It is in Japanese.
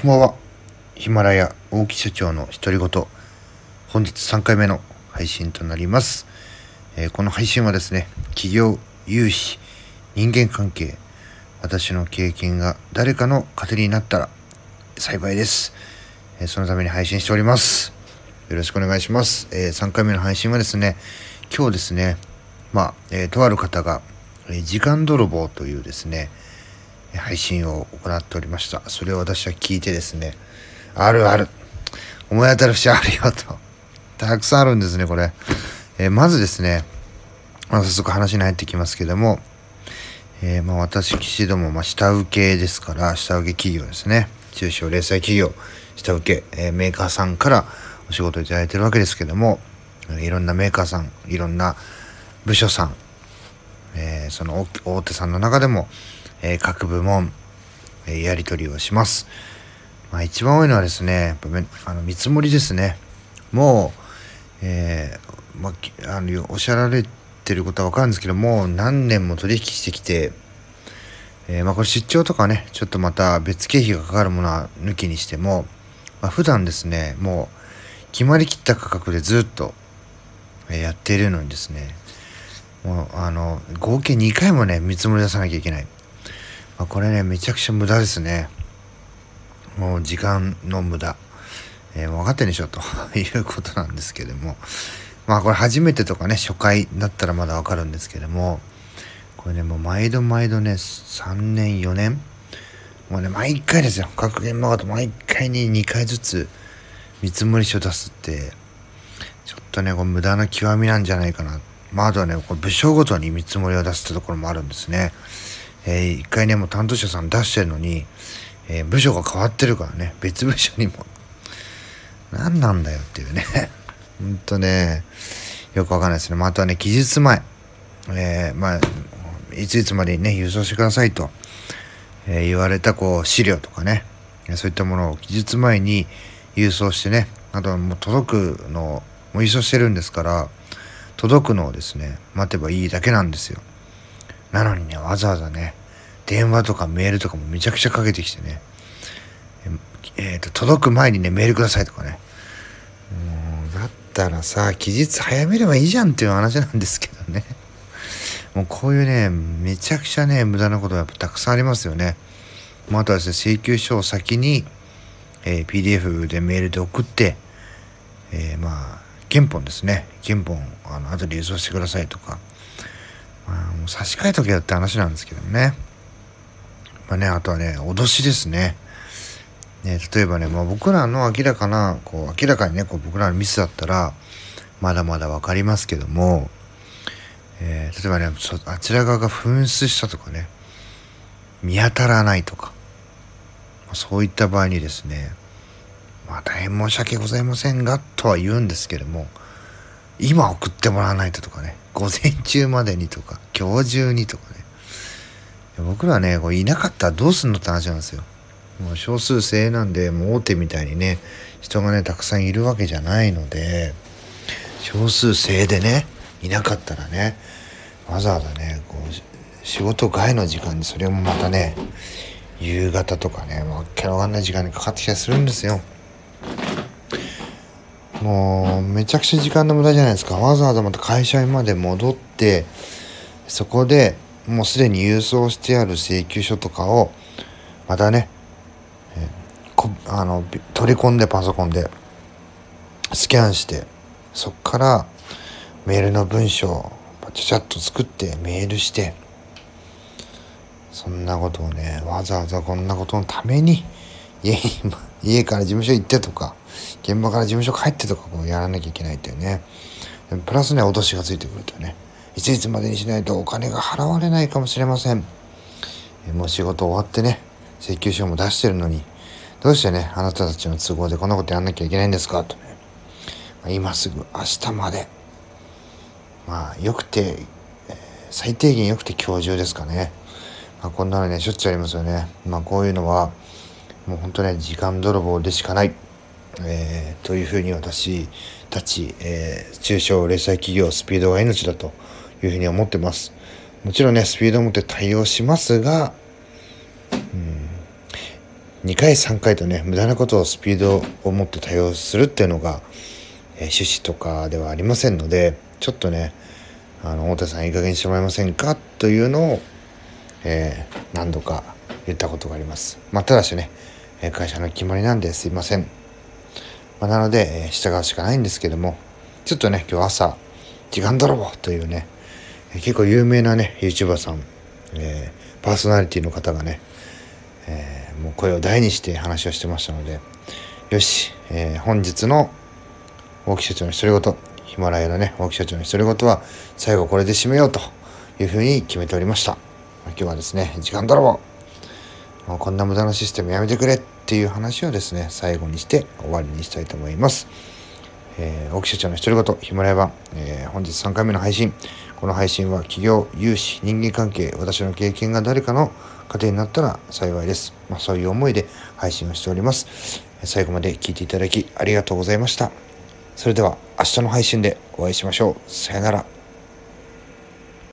こんばんは。ヒマラヤ大木社長の独り言。本日3回目の配信となります。えー、この配信はですね、企業、融資、人間関係、私の経験が誰かの糧になったら幸いです。えー、そのために配信しております。よろしくお願いします。えー、3回目の配信はですね、今日ですね、まあ、えとある方が、え時間泥棒というですね、配信を行っておりました。それを私は聞いてですね、あるある。思い当たる節あるよと。たくさんあるんですね、これ。えー、まずですね、まあ、早速話に入ってきますけども、えー、まあ私、岸ども、まあ、下請けですから、下請け企業ですね。中小零細企業、下請け、えー、メーカーさんからお仕事をいただいてるわけですけども、いろんなメーカーさん、いろんな部署さん、えー、その大手さんの中でも、えー、各部門、えー、やり取りをします。まあ、一番多いのはですね、あの見積もりですね。もう、えー、まあ、あのおっしゃられてることは分かるんですけどもう、何年も取引してきて、えー、まあ、これ出張とかね、ちょっとまた別経費がかかるものは抜きにしても、まあ、普段ですね、もう決まりきった価格でずっとやっているのにですね、もうあの合計2回もね見積もり出さなきゃいけないまあ、これねめちゃくちゃ無駄ですね。もう時間の無駄、えー、分かってんでしょ？と。いうことなんですけども。まあこれ初めてとかね初回だったらまだ分かるんですけども。これねもう毎度毎度ね3年4年もうね毎回ですよ。各現場ごと毎回に2回ずつ見積書出すって。ちょっとねこれ無駄な極みなんじゃないかな。まああとはねこれ部署ごとに見積もりを出すってところもあるんですね。えー、一回ねもう担当者さん出してるのに、えー、部署が変わってるからね。別部署にも。何なんだよっていうね。ほんとねよくわかんないですね、まあ、あとはね期日前。えー、まあいついつまでにね郵送してくださいと、えー、言われたこう資料とかね。そういったものを期日前に郵送してね。あとはもう届くのをもう郵送してるんですから届くのをですね待てばいいだけなんですよ。なのにね、わざわざね、電話とかメールとかもめちゃくちゃかけてきてね、えっ、ー、と、届く前にね、メールくださいとかね。もう、だったらさ、期日早めればいいじゃんっていう話なんですけどね。もうこういうね、めちゃくちゃね、無駄なことがやっぱたくさんありますよね。まあ、あとはですね、請求書を先に、えー、PDF でメールで送って、えー、まあ、原本ですね。原本、あの、後で郵送してくださいとか。もう差し替えとけよって話なんですけどね。まあね、あとはね、脅しですね。ね、例えばね、まあ、僕らの明らかな、こう、明らかにね、こう僕らのミスだったら、まだまだ分かりますけども、えー、例えばねあちら側が紛失したとかね、見当たらないとか、そういった場合にですね、まあ大変申し訳ございませんが、とは言うんですけども、今送ってもらわないととかね、午前中までにとか、今日中にとかね。僕らね、こういなかったらどうすんのって話なんですよ。もう少数精鋭なんで、もう大手みたいにね、人がね、たくさんいるわけじゃないので、少数精鋭でね、いなかったらね、わざわざね、こう、仕事外の時間にそれもまたね、夕方とかね、わけのわかんない時間にかかってきたりするんですよ。もうめちゃくちゃ時間の無駄じゃないですか。わざわざまた会社まで戻ってそこでもうすでに郵送してある請求書とかをまたねあの取り込んでパソコンでスキャンしてそっからメールの文章をちゃちゃっと作ってメールしてそんなことをねわざわざこんなことのために家家から事務所行ってとか現場から事務所帰ってとかこうやらなきゃいけないっていうね。プラスね脅しがついてくるとね。いついつまでにしないとお金が払われないかもしれません。もう仕事終わってね請求書も出してるのに。どうしてねあなたたちの都合でこんなことやんなきゃいけないんですかとね、ま、今すぐ明日まで。まあよくて、最低限よくて今日中ですかね、まあ、こんなのねしょっちゅうありますよね。まあこういうのはもう本当ね時間泥棒でしかない。えー、というふうに私たち、えー、中小零細企業スピードが命だというふうに思ってます。もちろんね、スピードを持って対応しますが、うん、2回3回とね無駄なことをスピードを持って対応するっていうのが、えー、趣旨とかではありませんのでちょっとねあの太田さんいい加減にしてもらえませんかというのを、えー、何度か言ったことがあります。まあ、ただしね会社の決まりなんですいません。まあ、なので、えー、従うしかないんですけどもちょっとね今日朝時間泥棒というね結構有名なね YouTuber さん、えー、パーソナリティの方がね、えー、もう声を大にして話をしてましたのでよし、えー、本日の大木社長の独り言ヒマラヤのね大木社長の独り言は最後これで締めようというふうに決めておりました。今日はですね時間泥棒。もうこんな無駄なシステムやめてくれ。っていう話をですね最後にして終わりにしたいと思います。えー、大木社長の独り言ヒマラヤ版、えー、本日3回目の配信。この配信は企業融資人間関係私の経験が誰かの糧になったら幸いです、まあ、そういう思いで配信をしております。最後まで聞いていただきありがとうございました。それでは明日の配信でお会いしましょう。さよなら。